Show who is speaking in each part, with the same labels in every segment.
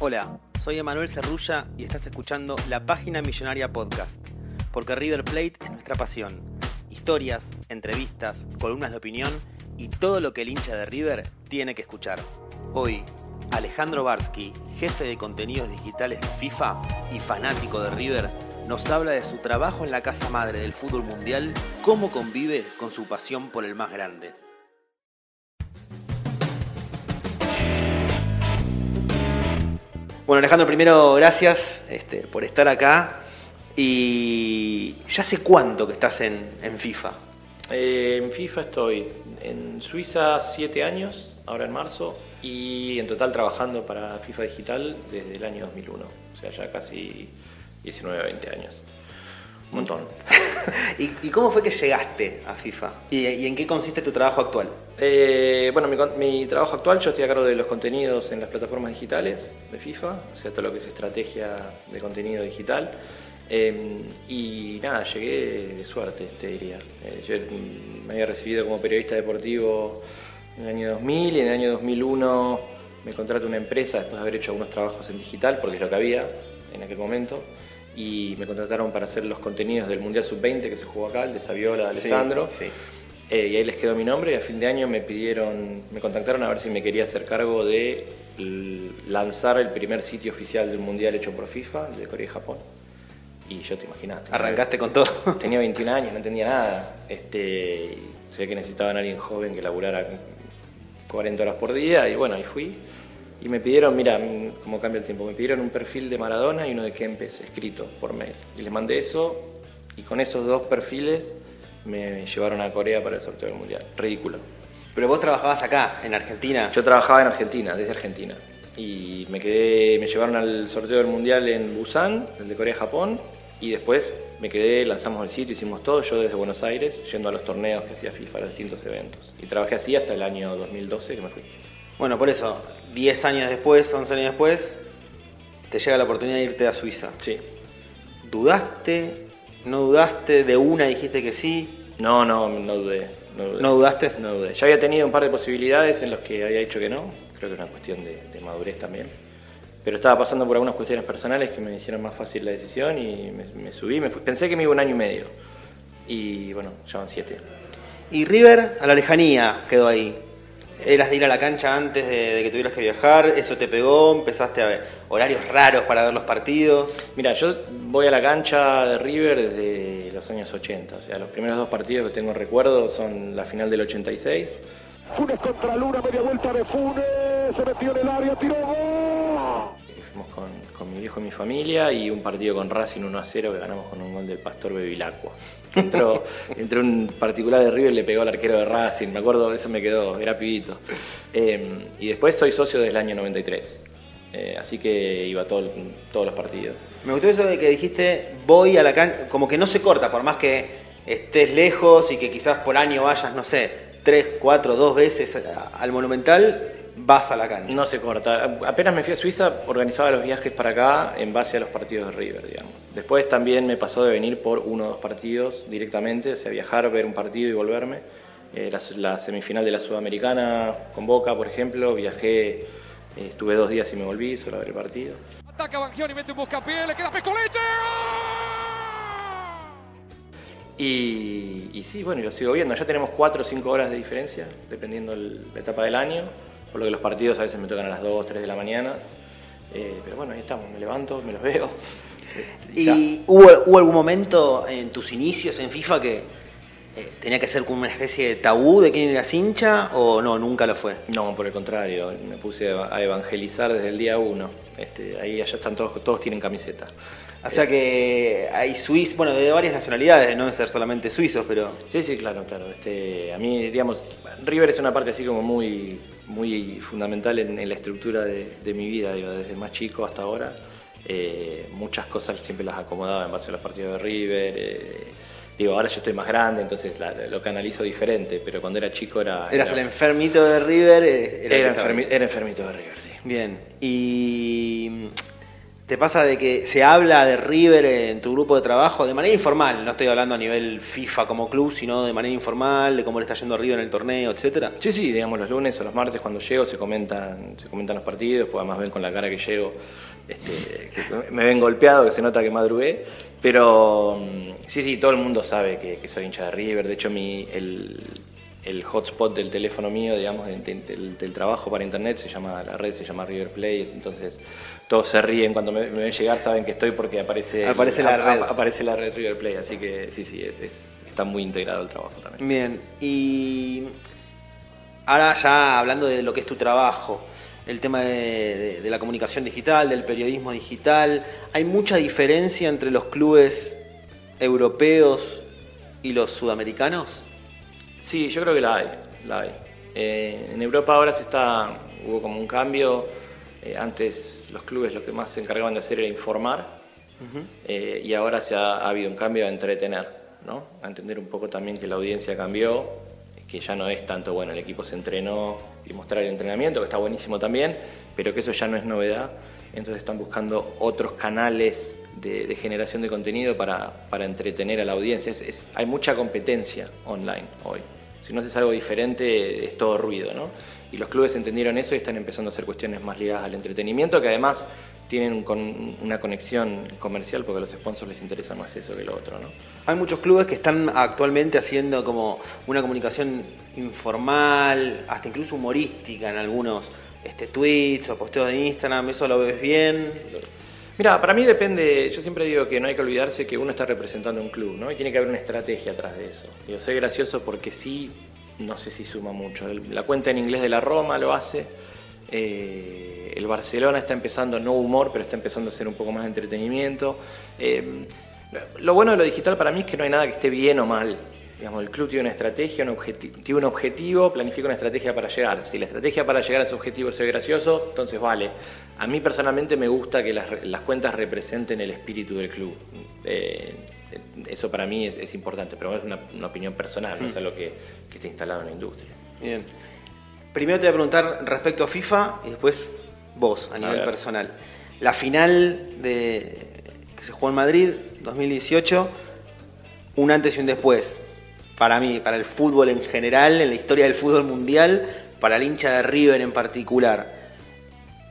Speaker 1: Hola, soy Emanuel Cerrulla y estás escuchando la Página Millonaria Podcast, porque River Plate es nuestra pasión. Historias, entrevistas, columnas de opinión y todo lo que el hincha de River tiene que escuchar. Hoy, Alejandro Barsky, jefe de contenidos digitales de FIFA y fanático de River, nos habla de su trabajo en la casa madre del fútbol mundial, cómo convive con su pasión por el más grande. Bueno, Alejandro, primero gracias este, por estar acá. Y ya sé cuánto que estás en, FIFA.
Speaker 2: Eh, en FIFA estoy en Suiza siete años, ahora en marzo, y en total trabajando para FIFA Digital desde el año 2001, o sea, ya casi 19, 20 años. Un montón.
Speaker 1: ¿Y, y cómo fue que llegaste a FIFA? ¿Y, y en qué consiste tu trabajo actual?
Speaker 2: Eh, bueno, mi, mi trabajo actual, yo estoy a cargo de los contenidos en las plataformas digitales de FIFA, o sea, todo lo que es estrategia de contenido digital. Eh, y nada, llegué de suerte, te diría. Eh, yo me había recibido como periodista deportivo en el año 2000 y en el año 2001 me contrató una empresa después de haber hecho algunos trabajos en digital, porque es lo que había en aquel momento. Y me contrataron para hacer los contenidos del Mundial Sub-20 que se jugó acá, el de Saviola, de Alessandro.
Speaker 1: sí.
Speaker 2: Eh, y ahí les quedó mi nombre y a fin de año me pidieron, me contactaron a ver si me quería hacer cargo de lanzar el primer sitio oficial del mundial hecho por FIFA, el de Corea y Japón. Y yo te imaginas. tenía-
Speaker 1: Arrancaste con todo.
Speaker 2: Tenía 21 años, no entendía nada. Este, ve que necesitaban a alguien joven que laburara 40 horas por día y bueno, ahí fui. Y me pidieron, mira, cómo cambia el tiempo, me pidieron un perfil de Maradona y uno de Kempes escrito por mail. Y les mandé eso y con esos dos perfiles me llevaron a Corea para el sorteo del Mundial. Ridículo.
Speaker 1: Pero vos trabajabas acá, en Argentina.
Speaker 2: Yo trabajaba en Argentina, desde Argentina. Y me quedé, me llevaron al sorteo del mundial en Busan, el de Corea-Japón, y después me quedé, lanzamos el sitio, hicimos todo, yo desde Buenos Aires, yendo a los torneos que hacía FIFA, a los distintos eventos. Y trabajé así hasta el año 2012 que me fui.
Speaker 1: Bueno, por eso, 10 años después, 11 años después, te llega la oportunidad de irte a Suiza.
Speaker 2: Sí.
Speaker 1: ¿Dudaste? ¿No dudaste? ¿De una dijiste que sí?
Speaker 2: No, no, no dudé. No dudé.
Speaker 1: ¿No dudaste?
Speaker 2: No dudé. Ya había tenido un par de posibilidades en los que había dicho que no, creo que era una cuestión de, de madurez también. Pero estaba pasando por algunas cuestiones personales que me hicieron más fácil la decisión y me, me subí, me fui. pensé que me iba un año y medio. Y bueno, ya van siete.
Speaker 1: Y River, a la lejanía, quedó ahí. Eras de ir a la cancha antes de, de que tuvieras que viajar, eso te pegó, empezaste a ver horarios raros para ver los partidos.
Speaker 2: Mira, yo voy a la cancha de River desde los años 80. O sea, los primeros dos partidos que tengo recuerdo son la final del 86
Speaker 3: Funes contra Luna, media vuelta de Funes, se metió en el área, tiró gol.
Speaker 2: Mi viejo y mi familia y un partido con Racing 1 a 0 que ganamos con un gol del Pastor Bevilacqua. Entró, entró un particular de River y le pegó al arquero de Racing, me acuerdo, eso me quedó, era pibito. Eh, y después soy socio desde el año 93, eh, así que iba a todo- todos los partidos.
Speaker 1: Me gustó eso de que dijiste, voy a la cancha, como que no se corta, por más que estés lejos y que quizás por año vayas, no sé, tres, cuatro, dos veces al Monumental, vas a la cancha.
Speaker 2: No se corta. Apenas me fui a Suiza, organizaba los viajes para acá en base a los partidos de River, digamos. Después también me pasó de venir por uno o dos partidos directamente, o sea, viajar, ver un partido y volverme. Eh, la, la semifinal de la Sudamericana con Boca, por ejemplo, viajé, eh, estuve dos días y me volví solo a ver el partido.
Speaker 3: Ataca Bangioni, mete un buscapié, le queda Pescoleche.
Speaker 2: Y, y sí, bueno, y lo sigo viendo. Ya tenemos 4 o 5 horas de diferencia, dependiendo el- la etapa del año. Por lo que los partidos a veces me tocan a las 2, 3 de la mañana. Eh, pero bueno, ahí estamos, me levanto, me los veo. y ya.
Speaker 1: ¿Y hubo, hubo algún momento en tus inicios en FIFA que eh, tenía que ser como una especie de tabú de quién eras hincha o no, nunca lo fue?
Speaker 2: No, por el contrario, me puse a evangelizar desde el día 1. Este, ahí allá están todos, todos tienen camiseta.
Speaker 1: O sea que hay suizos, bueno, de varias nacionalidades, no de ser solamente suizos, pero...
Speaker 2: Sí, sí, claro, claro. Este, a mí, digamos, River es una parte así como muy, muy fundamental en, en la estructura de, de mi vida, digo, desde más chico hasta ahora. Eh, muchas cosas siempre las acomodaba en base a los partidos de River. eh, digo, ahora yo estoy más grande, entonces la- lo canalizo diferente, pero cuando era chico era...
Speaker 1: Eras
Speaker 2: era-
Speaker 1: el enfermito de River. eh,
Speaker 2: era enfermi-
Speaker 1: ahí.
Speaker 2: era enfermito de River, sí.
Speaker 1: Bien, y te pasa de que se habla de River en tu grupo de trabajo de manera informal, no estoy hablando a nivel FIFA como club, sino de manera informal, de cómo le está yendo River en el torneo, etcétera.
Speaker 2: Sí, sí, digamos los lunes o los martes cuando llego se comentan, se comentan los partidos, pues además ven con la cara que llego, este, me ven golpeado, que se nota que madrugué, pero mm, sí, sí, todo el mundo sabe que, soy hincha de River, de hecho mi, el, el hotspot del teléfono mío, digamos, de- de- del, del trabajo para internet, se llama, la red se llama River Play, entonces todos se ríen cuando me, me ven llegar, saben que estoy porque aparece,
Speaker 1: Aparece la red.
Speaker 2: aparece la red River Play, así que sí, sí, es, es- está muy integrado el trabajo también.
Speaker 1: Bien, y ahora ya hablando de lo que es tu trabajo, el tema de, de- de la comunicación digital, del periodismo digital, ¿hay mucha diferencia entre los clubes europeos y los sudamericanos?
Speaker 2: Sí, yo creo que la hay, la hay. Eh, en Europa ahora se está, hubo como un cambio. Eh, antes los clubes lo que más se encargaban de hacer era informar eh, y ahora se ha, ha habido un cambio a entretener, ¿no? A entender un poco también que la audiencia cambió, que ya no es tanto, bueno, el equipo se entrenó y mostrar el entrenamiento, que está buenísimo también, pero que eso ya no es novedad. Entonces están buscando otros canales de, de generación de contenido para, para entretener a la audiencia. Es- es- hay mucha competencia online hoy. Si no haces algo diferente, es todo ruido, ¿no? Y los clubes entendieron eso y están empezando a hacer cuestiones más ligadas al entretenimiento, que además tienen con una conexión comercial, porque a los sponsors les interesa más eso que lo otro, ¿no?
Speaker 1: Hay muchos clubes que están actualmente haciendo como una comunicación informal, hasta incluso humorística en algunos este, tweets o posteos de Instagram. ¿Eso lo ves bien?
Speaker 2: Mira, para mí depende, yo siempre digo que no hay que olvidarse que uno está representando un club, ¿no? Y tiene que haber una estrategia atrás de eso. Yo soy gracioso porque sí, no sé si suma mucho. La cuenta en inglés de la Roma lo hace. eh, el Barcelona está empezando, no humor, pero está empezando a hacer un poco más de entretenimiento. Eh, lo bueno de lo digital para mí es que no hay nada que esté bien o mal. Digamos, el club tiene una estrategia, un tiene un objetivo, planifica una estrategia para llegar. Si la estrategia para llegar a ese objetivo es ser gracioso, entonces vale. A mí personalmente me gusta que las, las cuentas representen el espíritu del club. Eh, eso para mí es, es importante, pero es una, una opinión personal, no es algo que, que está instalado en la industria.
Speaker 1: Bien. Primero te voy a preguntar respecto a FIFA y después vos, a nivel
Speaker 2: ver.
Speaker 1: personal. La final de que se jugó en Madrid, 2018, un antes y un después. Para mí, para el fútbol en general, en la historia del fútbol mundial, para el hincha de River en particular.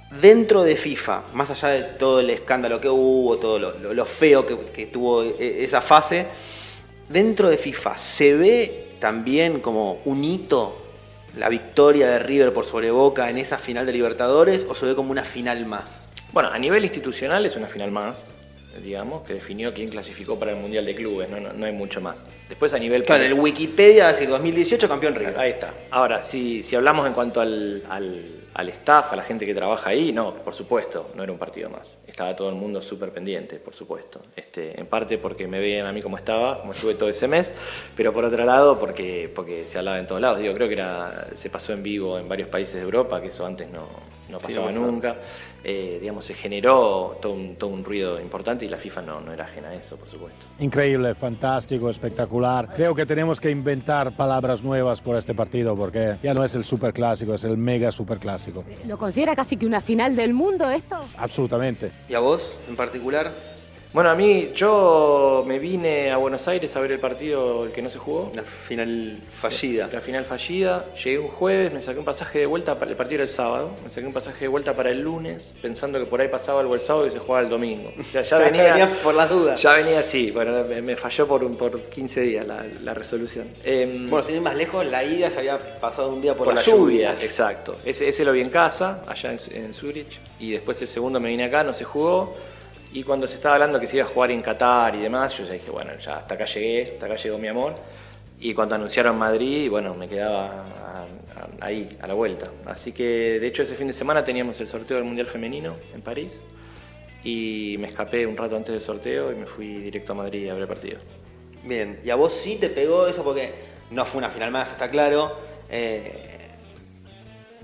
Speaker 1: Dentro de FIFA, más allá de todo el escándalo que hubo, todo lo, feo que, que tuvo e- esa fase, dentro de FIFA, ¿se ve también como un hito la victoria de River por sobre Boca en esa final de Libertadores o se ve como una final más?
Speaker 2: Bueno, a nivel institucional es una final más, digamos, que definió quién clasificó para el Mundial de Clubes, no, no, no hay mucho más. Después a nivel...
Speaker 1: Claro, en el Wikipedia va a decir 2018 campeón River.
Speaker 2: Ahí está. Ahora, si, si hablamos en cuanto al, al, al staff, a la gente que trabaja ahí, no, por supuesto, no era un partido más. Estaba todo el mundo súper pendiente, por supuesto. Este, en parte porque me veían a mí como estaba, como estuve todo ese mes, pero por otro lado porque, porque se hablaba en todos lados. Digo, creo que era, se pasó en vivo en varios países de Europa, que eso antes no, no
Speaker 1: Sí,
Speaker 2: pasaba
Speaker 1: no pasaba.
Speaker 2: nunca. Eh, digamos, se generó todo un, todo un ruido importante y la FIFA no, no era ajena a eso, por supuesto.
Speaker 4: Increíble, fantástico, espectacular. Creo que tenemos que inventar palabras nuevas por este partido porque ya no es el superclásico, es el mega superclásico.
Speaker 5: ¿Lo considera casi que una final del mundo esto?
Speaker 4: Absolutamente.
Speaker 1: ¿Y a vos en particular?
Speaker 2: Bueno, a mí, yo me vine a Buenos Aires a ver el partido, el que no se jugó.
Speaker 1: La final fallida.
Speaker 2: La final fallida. Llegué un jueves, me saqué un pasaje de vuelta, para, el partido era el sábado, me saqué un pasaje de vuelta para el lunes, pensando que por ahí pasaba algo el sábado y se jugaba el domingo. O sea, ya, venía,
Speaker 1: venías por las dudas.
Speaker 2: Ya venía así, bueno, me, falló por, un- por 15 días la, la resolución. Em,
Speaker 1: Bueno, sin ir más lejos, la ida se había pasado un día por,
Speaker 2: por
Speaker 1: la,
Speaker 2: la
Speaker 1: lluvia.
Speaker 2: lluvia, exacto. Ese, ese lo vi en casa, allá en, en Zurich, y después el segundo me vine acá, no se jugó. Y cuando se estaba hablando que se iba a jugar en Qatar y demás, yo ya dije, bueno, ya hasta acá llegué, hasta acá llegó mi amor. Y cuando anunciaron Madrid, bueno, me quedaba ahí, a la vuelta. Así que, de hecho, ese fin de semana teníamos el sorteo del Mundial Femenino en París. Y me escapé un rato antes del sorteo y me fui directo a Madrid a ver el partido.
Speaker 1: Bien, y a vos sí te pegó eso porque no fue una final más, está claro. eh,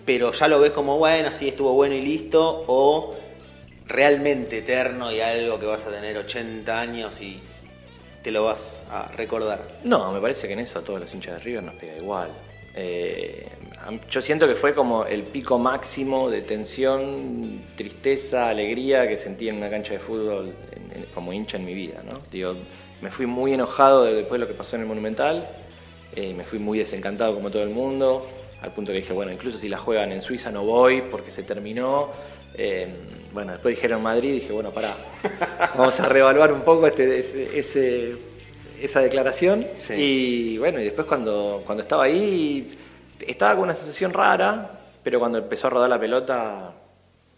Speaker 1: pero ya lo ves como, bueno, sí estuvo bueno y listo, o realmente eterno y algo que vas a tener 80 años y te lo vas a recordar.
Speaker 2: No, me parece que en eso a todos los hinchas de River nos pega igual. Eh, yo siento que fue como el pico máximo de tensión, tristeza, alegría que sentí en una cancha de fútbol como hincha en mi vida. ¿no? Digo, me fui muy enojado de- después de lo que pasó en el Monumental, eh, me fui muy desencantado como todo el mundo, al punto que dije, bueno, incluso si la juegan en Suiza no voy porque se terminó. Eh, bueno, después dijeron Madrid y dije, bueno, pará, vamos a reevaluar un poco este, ese- ese- esa declaración.
Speaker 1: Sí.
Speaker 2: Y bueno, y después cuando, cuando estaba ahí, estaba con una sensación rara, pero cuando empezó a rodar la pelota,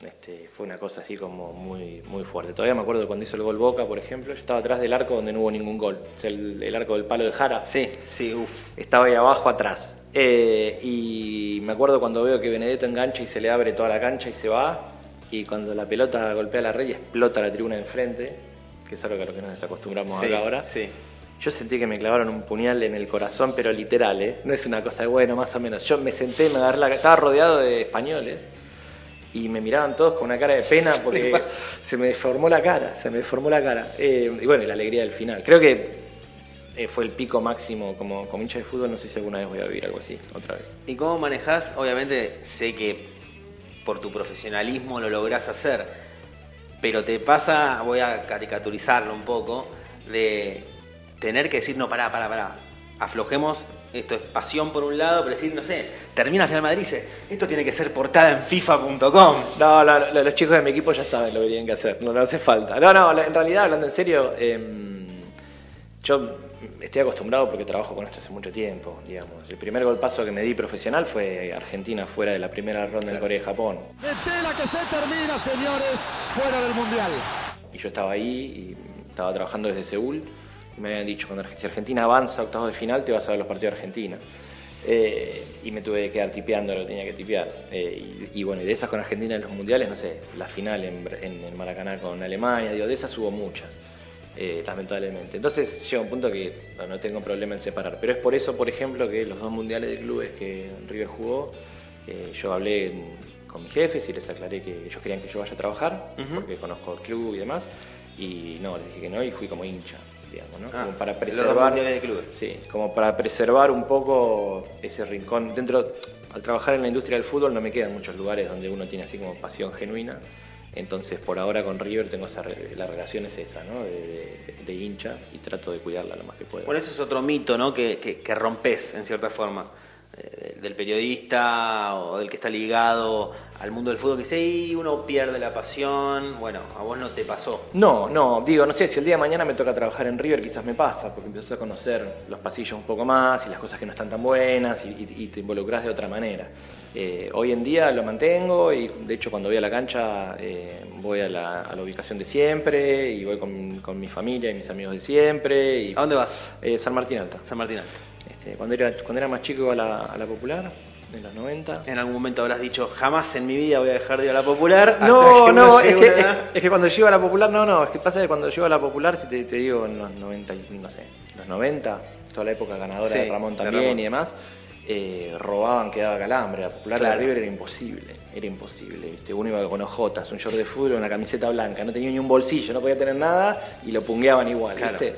Speaker 2: este, fue una cosa así como muy, muy fuerte. Todavía me acuerdo cuando hizo el gol Boca, por ejemplo, yo estaba atrás del arco donde no hubo ningún gol. O sea, el, el arco del palo de Jara.
Speaker 1: Sí, sí, uff.
Speaker 2: Estaba ahí abajo atrás. Eh, y me acuerdo cuando veo que Benedetto engancha y se le abre toda la cancha y se va. Y cuando la pelota golpea la red y explota la tribuna de enfrente, que es algo que a lo que nos acostumbramos
Speaker 1: Sí,
Speaker 2: acá ahora.
Speaker 1: sí.
Speaker 2: Yo sentí que me clavaron un puñal en el corazón, pero literal, ¿eh? No es una cosa de bueno, más o menos. Yo me senté, me agarré la estaba rodeado de españoles y me miraban todos con una cara de pena porque se me deformó la cara, se me deformó la cara. Eh, y bueno, y la alegría del final. Creo que eh, fue el pico máximo como, como hincha de fútbol, no sé si alguna vez voy a vivir algo así, otra vez.
Speaker 1: ¿Y cómo manejás? Obviamente sé que por tu profesionalismo lo lográs hacer, pero te pasa, voy a caricaturizarlo un poco, de tener que decir, no, pará, pará, pará, aflojemos, esto es pasión por un lado, pero decir, no sé, termina Final Madrid dice, esto tiene que ser portada en FIFA.com.
Speaker 2: No, la- la- los chicos de mi equipo ya saben lo que tienen que hacer, no, no hace falta. No, no, en realidad, hablando en serio, em, yo estoy acostumbrado porque trabajo con esto hace mucho tiempo, digamos. El primer golpazo que me di profesional fue Argentina fuera de la primera ronda en Corea y Japón.
Speaker 3: Estela que se termina, señores, fuera del Mundial.
Speaker 2: Y yo estaba ahí y estaba trabajando desde Seúl. Y me habían dicho, cuando si Argentina avanza a octavos de final, te vas a ver los partidos de Argentina. Eh, y me tuve que quedar tipeando lo tenía que tipear. Eh, y, y bueno, y de esas con Argentina en los mundiales, no sé, la final en, Bra- en el Maracaná con Alemania, digo, de esas hubo muchas, eh, lamentablemente. Entonces llega un punto que no, no tengo problema en separar. Pero es por eso, por ejemplo, que los dos mundiales de clubes que River jugó, eh, yo hablé con mis jefes y les aclaré que ellos querían que yo vaya a trabajar, porque conozco el club y demás. Y no, les dije que no y fui como hincha, digamos, ¿no?
Speaker 1: Ah,
Speaker 2: como para preservar.
Speaker 1: mundiales de clubes.
Speaker 2: Sí, como para preservar un poco ese rincón. Dentro, al trabajar en la industria del fútbol no me quedan muchos lugares donde uno tiene así como pasión genuina. Entonces, por ahora con River tengo esa re- la relación es esa, ¿no? De, de- de hincha y trato de cuidarla lo más que pueda.
Speaker 1: Bueno, ese es otro mito, ¿no? Que, que, que rompes, en cierta forma, eh, del periodista o del que está ligado al mundo del fútbol, que dice, "Y uno pierde la pasión. Bueno, a vos no te pasó.
Speaker 2: No, no, digo, no sé, si el día de mañana me toca trabajar en River quizás me pasa, porque empiezas a conocer los pasillos un poco más y las cosas que no están tan buenas y, y- y te involucras de otra manera. Eh, hoy en día lo mantengo y de hecho cuando voy a la cancha eh, voy a la, a la ubicación de siempre y voy con, con mi familia y mis amigos de siempre. Y,
Speaker 1: ¿A dónde vas?
Speaker 2: Eh, San Martín Alta.
Speaker 1: San Martín Alto.
Speaker 2: Este, cuando, era, cuando era más chico iba a la, a la Popular, en los 90.
Speaker 1: En algún momento habrás dicho, jamás en mi vida voy a dejar de ir a la popular.
Speaker 2: No, no, es que, es,
Speaker 1: edad".
Speaker 2: es que cuando llego a la popular, no, no, es que pasa que cuando llego a la popular, si te, te digo en los 90, y- no sé, los 90, toda la época ganadora
Speaker 1: Sí,
Speaker 2: de Ramón
Speaker 1: de
Speaker 2: también
Speaker 1: Ramón.
Speaker 2: y demás, eh, robaban, quedaba calambre. La popular
Speaker 1: Claro.
Speaker 2: de River era imposible, era imposible. ¿viste? Uno iba con ojotas, un short de fútbol, una camiseta blanca, no tenía ni un bolsillo, no podía tener nada y lo pungueaban igual,
Speaker 1: Claro.
Speaker 2: ¿viste?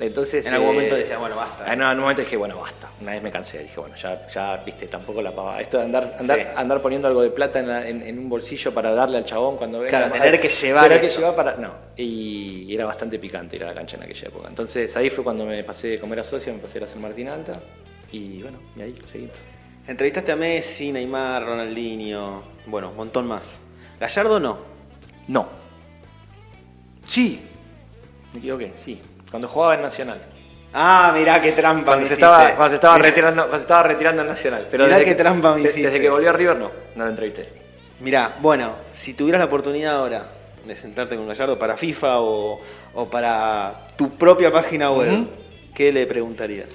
Speaker 2: Entonces,
Speaker 1: En algún
Speaker 2: eh,
Speaker 1: momento decía, bueno, basta.
Speaker 2: Ah, en un momento dije, bueno, basta. Una vez me cansé, dije, bueno, ya, ya viste, tampoco la pava. Esto de andar, andar,
Speaker 1: Sí.
Speaker 2: andar poniendo algo de plata en, la- en- en un bolsillo para darle al chabón cuando venga.
Speaker 1: Claro, tener que llevar
Speaker 2: tener que llevar para. No. Y, y era bastante picante ir a la cancha en aquella época. Entonces ahí fue cuando me pasé de comer a socio, me pasé a San Martín Alta. Y bueno, y ahí seguimos.
Speaker 1: Entrevistaste a Messi, Neymar, Ronaldinho, bueno, un montón más. Gallardo no.
Speaker 2: No. Sí. Me equivoqué, sí. Cuando jugaba en Nacional.
Speaker 1: Ah, mirá qué trampa
Speaker 2: Cuando
Speaker 1: me
Speaker 2: se,
Speaker 1: hiciste.
Speaker 2: estaba, cuando, se estaba
Speaker 1: Mirá-
Speaker 2: retirando, cuando se estaba retirando en Nacional. Pero
Speaker 1: Mirá qué
Speaker 2: que-
Speaker 1: trampa me
Speaker 2: de-
Speaker 1: hiciste.
Speaker 2: Desde que volvió a River, no. No lo entrevisté.
Speaker 1: Mirá, bueno, si tuvieras la oportunidad ahora de sentarte con Gallardo para FIFA o, o para tu propia página web,
Speaker 2: Ujú.
Speaker 1: ¿qué le preguntarías?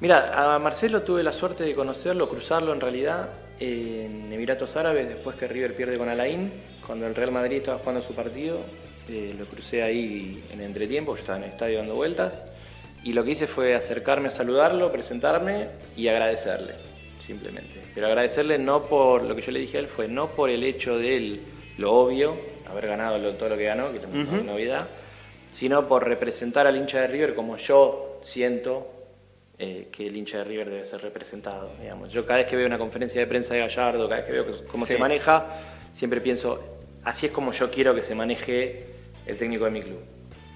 Speaker 2: Mira, a Marcelo tuve la suerte de conocerlo, cruzarlo en realidad en Emiratos Árabes, después que River pierde con Alain, cuando el Real Madrid estaba jugando su partido, eh, lo crucé ahí en entretiempo, yo estaba en el estadio dando vueltas, y lo que hice fue acercarme a saludarlo, presentarme y agradecerle, simplemente. Pero agradecerle no por, lo que yo le dije a él fue no por el hecho de él, lo obvio, haber ganado lo- todo lo que ganó, que es novedad, sino por representar al hincha de River como yo siento eh, que el hincha de River debe ser representado. Digamos. Yo cada vez que veo una conferencia de prensa de Gallardo, cada vez que veo cómo
Speaker 1: Sí.
Speaker 2: se maneja, siempre pienso, así es como yo quiero que se maneje el técnico de mi club.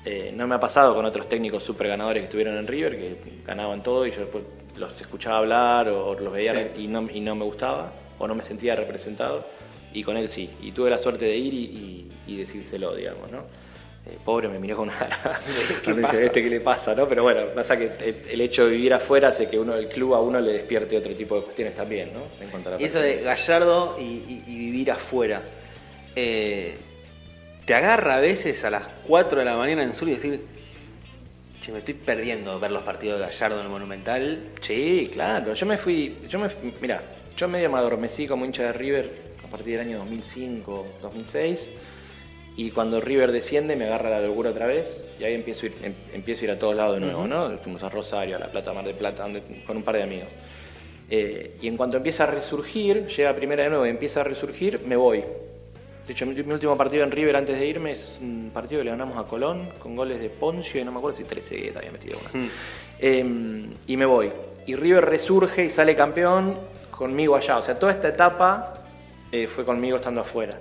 Speaker 2: Eh, no me ha pasado con otros técnicos super ganadores que estuvieron en River, que ganaban todo y yo después los escuchaba hablar o los veía
Speaker 1: Sí.
Speaker 2: y, no, y no me gustaba o no me sentía representado. Y con él sí. Y tuve la suerte de ir y, y- y decírselo, digamos, ¿no? Eh, pobre me miró con una cara.
Speaker 1: ¿Qué pasa?
Speaker 2: "¿Este qué le pasa? ¿no? Pero bueno, pasa que el, hecho de vivir afuera hace que uno el club a uno le despierte otro tipo de cuestiones también, ¿no? En
Speaker 1: Y eso de. Gallardo y, y- y vivir afuera, eh, ¿te agarra a veces a las 4 de la mañana en Sur y decir, che, me estoy perdiendo ver los partidos de Gallardo en el Monumental?
Speaker 2: Sí, claro. Yo me fui, yo me, mira, yo medio me adormecí como hincha de River a partir del año 2005, 2006. Y cuando River desciende me agarra la locura otra vez y ahí empiezo a ir, em- empiezo a ir a todos lados de nuevo, ¿no? Fuimos a Rosario, a La Plata, Mar del Plata, donde- con un par de amigos. Eh, y en cuanto empieza a resurgir, llega primera de nuevo y empieza a resurgir, me voy. De hecho, mi, mi último partido en River antes de irme es un partido que le ganamos a Colón con goles de Poncio y no me acuerdo si Trezeguet había metido una. Eh, y me voy. Y River resurge y sale campeón conmigo allá. O sea, toda esta etapa eh, fue conmigo estando afuera.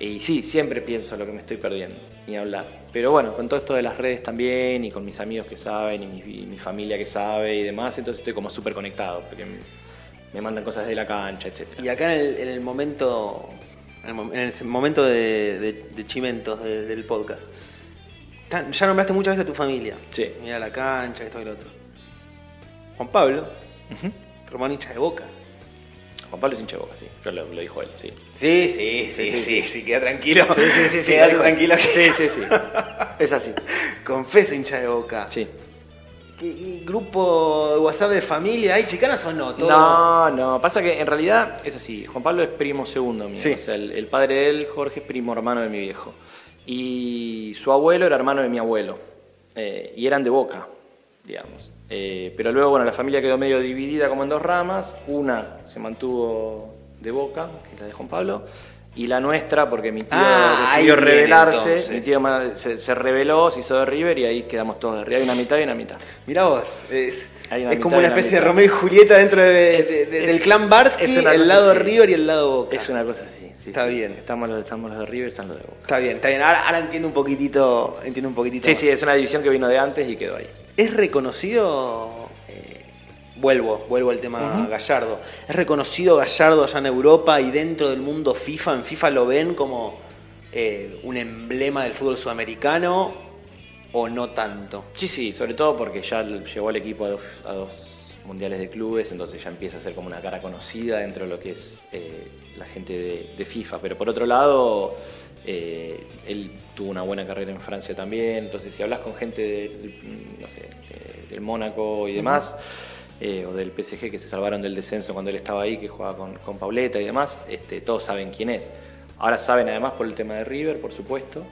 Speaker 2: Y sí, siempre pienso lo que me estoy perdiendo, ni hablar. Pero bueno, con todo esto de las redes también, y con mis amigos que saben, y mi, y mi familia que sabe y demás, entonces estoy como súper conectado, porque me, mandan cosas de la cancha, etc.
Speaker 1: Y acá en el, en el momento en el, mom- en el momento de, de- de chimentos de- del podcast, ya nombraste muchas veces a tu familia.
Speaker 2: Sí.
Speaker 1: Mira la cancha, esto y lo otro. Juan Pablo,
Speaker 2: Ujú.
Speaker 1: Román hincha de boca.
Speaker 2: Juan Pablo es hincha de boca, sí. Yo lo, lo dijo él, sí.
Speaker 1: Sí, sí, sí, sí,
Speaker 2: sí,
Speaker 1: sí, queda tranquilo.
Speaker 2: Sí, sí, sí, sí. Dijo.
Speaker 1: tranquilo. que-
Speaker 2: Sí, sí, sí. Es así.
Speaker 1: Confeso hincha de boca.
Speaker 2: Sí.
Speaker 1: ¿Y, y grupo de WhatsApp de familia? ¿Hay chicanas o no? Todo.
Speaker 2: No, no, pasa que en realidad es así. Juan Pablo es primo segundo mío.
Speaker 1: Sí.
Speaker 2: O sea, el, el padre de él, Jorge, es primo hermano de mi viejo. Y su abuelo era hermano de mi abuelo. Eh, y eran de boca, digamos. Eh, pero luego, bueno, la familia quedó medio dividida como en dos ramas. Una se mantuvo de boca, que es la de Juan Pablo. Y la nuestra, porque mi tío
Speaker 1: Ah,
Speaker 2: decidió
Speaker 1: viene, entonces.
Speaker 2: mi tío se, se rebeló, se hizo de River y ahí quedamos todos de River. Hay una mitad y una mitad.
Speaker 1: Mirá vos, es, es como
Speaker 2: y
Speaker 1: una especie de. Romeo y Julieta dentro de-
Speaker 2: Es-
Speaker 1: de- de-
Speaker 2: es-
Speaker 1: del clan Barsky, el lado
Speaker 2: así.
Speaker 1: River y el lado Boca.
Speaker 2: Es una cosa así. sí,
Speaker 1: Está
Speaker 2: sí.
Speaker 1: bien.
Speaker 2: Estamos los, estamos los de River, están los de Boca.
Speaker 1: Está bien, está bien. Ahora, ahora entiendo un poquitito, entiendo un poquitito.
Speaker 2: Sí,
Speaker 1: más.
Speaker 2: sí, es una división que vino de antes y quedó ahí.
Speaker 1: ¿Es reconocido? Vuelvo, vuelvo al tema Gallardo. ¿Es reconocido Gallardo allá en Europa y dentro del mundo FIFA? ¿En FIFA lo ven como eh, un emblema del fútbol sudamericano o no tanto?
Speaker 2: Sí, sí, sobre todo porque ya l- llevó al equipo a dos, a dos mundiales de clubes, entonces ya empieza a ser como una cara conocida dentro de lo que es eh, la gente de, de FIFA. Pero por otro lado, eh, él tuvo una buena carrera en Francia también, entonces si hablas con gente del, no sé, del Mónaco y demás, eh, o del PSG que se salvaron del descenso cuando él estaba ahí, que jugaba con, con Pauleta y demás, este, todos saben quién es. Ahora saben además por el tema de River, por supuesto,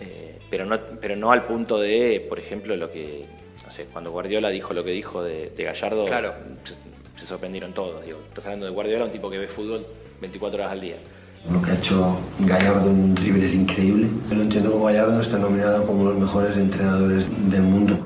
Speaker 2: eh, pero, no, pero no al punto de, por ejemplo, lo que, no sé, cuando Guardiola dijo lo que dijo de, de Gallardo,
Speaker 1: Claro.
Speaker 2: se, se sorprendieron todos. Digo, estás hablando de Guardiola, un tipo que ve fútbol 24 horas al día.
Speaker 5: Lo que ha hecho Gallardo en River es increíble. Yo no entiendo cómo Gallardo no está nominado como los mejores entrenadores del mundo.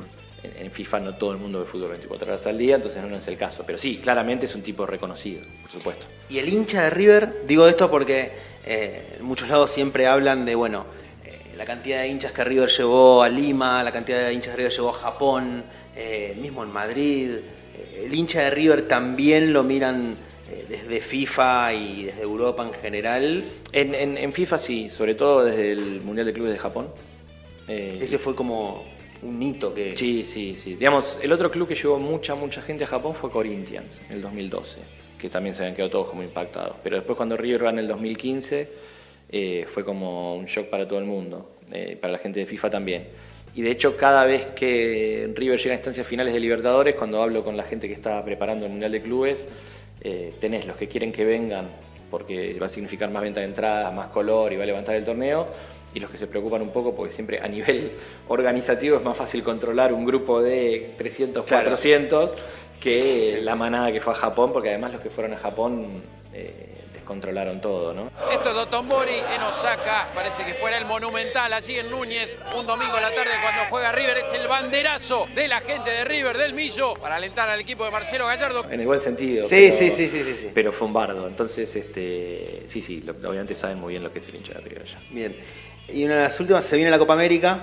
Speaker 2: En, FIFA no todo el mundo ve fútbol 24 horas al día, entonces no es el caso. Pero sí, claramente es un tipo reconocido, por supuesto.
Speaker 1: Y el hincha de River, digo esto porque eh, en muchos lados siempre hablan de, bueno, eh, la cantidad de hinchas que River llevó a Lima, la cantidad de hinchas que River llevó a Japón, eh, mismo en Madrid. Eh, el hincha de River también lo miran eh, desde FIFA y desde Europa en general.
Speaker 2: En, en- en FIFA sí, sobre todo desde el Mundial de Clubes de Japón. Eh,
Speaker 1: Ese fue como un hito que...
Speaker 2: Sí, sí, sí. Digamos, el otro club que llevó mucha, mucha gente a Japón fue Corinthians en el 2012, que también se habían quedado todos como impactados. Pero después cuando River en el 2015, eh, fue como un shock para todo el mundo, eh, para la gente de FIFA también. Y de hecho, cada vez que River llega a instancias finales de Libertadores, cuando hablo con la gente que está preparando el Mundial de Clubes, eh, tenés los que quieren que vengan porque va a significar más venta de entradas, más color y va a levantar el torneo, y los que se preocupan un poco porque siempre a nivel organizativo es más fácil controlar un grupo de 300,
Speaker 1: Claro.
Speaker 2: 400 que la manada que fue a Japón, porque además los que fueron a Japón eh, descontrolaron todo, ¿no?
Speaker 6: Esto es Dotonbori en Osaka. Parece que fuera el Monumental allí en Núñez. Un domingo a la tarde cuando juega River. Es el banderazo de la gente de River del Millo para alentar al equipo de Marcelo Gallardo.
Speaker 2: En el buen sentido.
Speaker 1: Sí, sí, sí, sí, sí, sí.
Speaker 2: Pero fue un bardo. Entonces, este, sí, sí, lo- obviamente saben muy bien lo que es el hincha de River ya.
Speaker 1: Bien. Y una de las últimas, se viene la Copa América.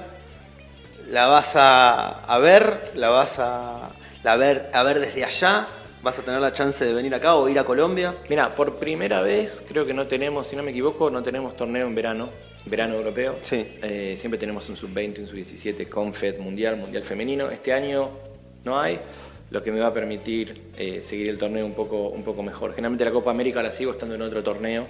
Speaker 1: La vas a, a ver, la vas a, la ver, a ver desde allá. Vas a tener la chance de venir acá o ir a Colombia.
Speaker 2: Mira, por primera vez creo que no tenemos, si no me equivoco, no tenemos torneo en verano, verano europeo.
Speaker 1: Sí.
Speaker 2: Eh, siempre tenemos un sub-20, un sub-17, Confed, Mundial, Mundial Femenino. Este año no hay, lo que me va a permitir eh, seguir el torneo un poco, un poco mejor. Generalmente la Copa América la sigo estando en otro torneo,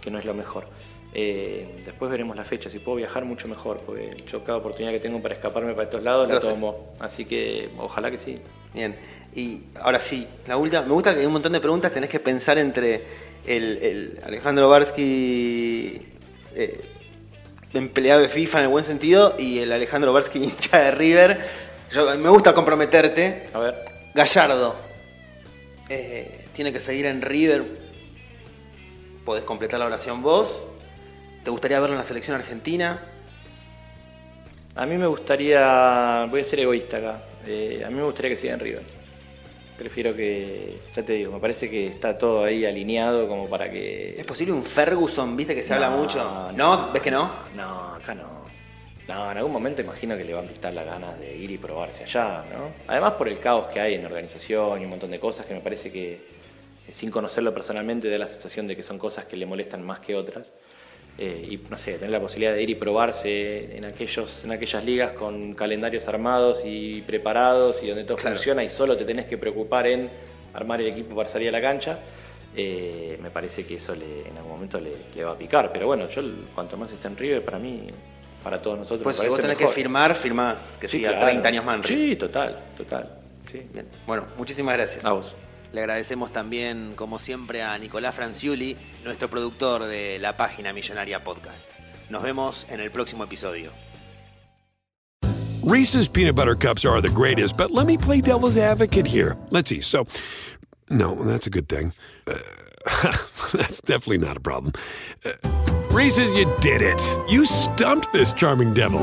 Speaker 2: que no es lo mejor. Eh, después veremos la fecha, si puedo viajar mucho mejor, porque yo cada oportunidad que tengo para escaparme para estos lados la tomo. Así que ojalá que sí.
Speaker 1: Bien. Y ahora sí, la última. Me gusta que hay un montón de preguntas. Tenés que pensar entre el, el Alejandro Barsky, eh, empleado de FIFA en el buen sentido, y el Alejandro Barsky, hincha de River. Yo, me gusta comprometerte.
Speaker 2: A ver.
Speaker 1: Gallardo, eh, tiene que seguir en River. Podés completar la oración vos. ¿Te gustaría verlo en la selección argentina?
Speaker 2: A mí me gustaría, voy a ser egoísta acá, eh, a mí me gustaría que siga en River. Prefiero que, ya te digo, me parece que está todo ahí alineado como para que...
Speaker 1: ¿Es posible un Ferguson? ¿Viste que se habla
Speaker 2: No,
Speaker 1: mucho? ¿No? ¿Ves que no?
Speaker 2: No, acá no. No, en algún momento imagino que le van a quitar las ganas de ir y probarse allá, ¿no? Además por el caos que hay en organización y un montón de cosas que me parece que, sin conocerlo personalmente, da la sensación de que son cosas que le molestan más que otras. Eh, y no sé, tener la posibilidad de ir y probarse en, aquellos, en aquellas ligas con calendarios armados y preparados y donde todo
Speaker 1: Claro.
Speaker 2: funciona y solo te tenés que preocupar en armar el equipo para salir a la cancha, eh, me parece que eso le- en algún momento le, le va a picar. Pero bueno, yo cuanto más esté en River, para mí, para todos nosotros.
Speaker 1: Pues
Speaker 2: me
Speaker 1: si vos tenés que firmar, firmás. Que
Speaker 2: Sí,
Speaker 1: siga
Speaker 2: claro.
Speaker 1: 30 años más en River.
Speaker 2: Sí, total, total. Sí.
Speaker 1: Bien. Bueno, muchísimas gracias.
Speaker 2: A vos.
Speaker 1: Le agradecemos también, como siempre, a Nicolás Franciuli, nuestro productor de la página Millonaria Podcast. Nos vemos en el próximo episodio.
Speaker 7: Reese's peanut butter cups are the greatest, but let me play devil's advocate here. Let's see. So, no, that's a good thing. Uh, that's definitely not a problem. Uh, Reese's, you did it. You stumped this charming devil.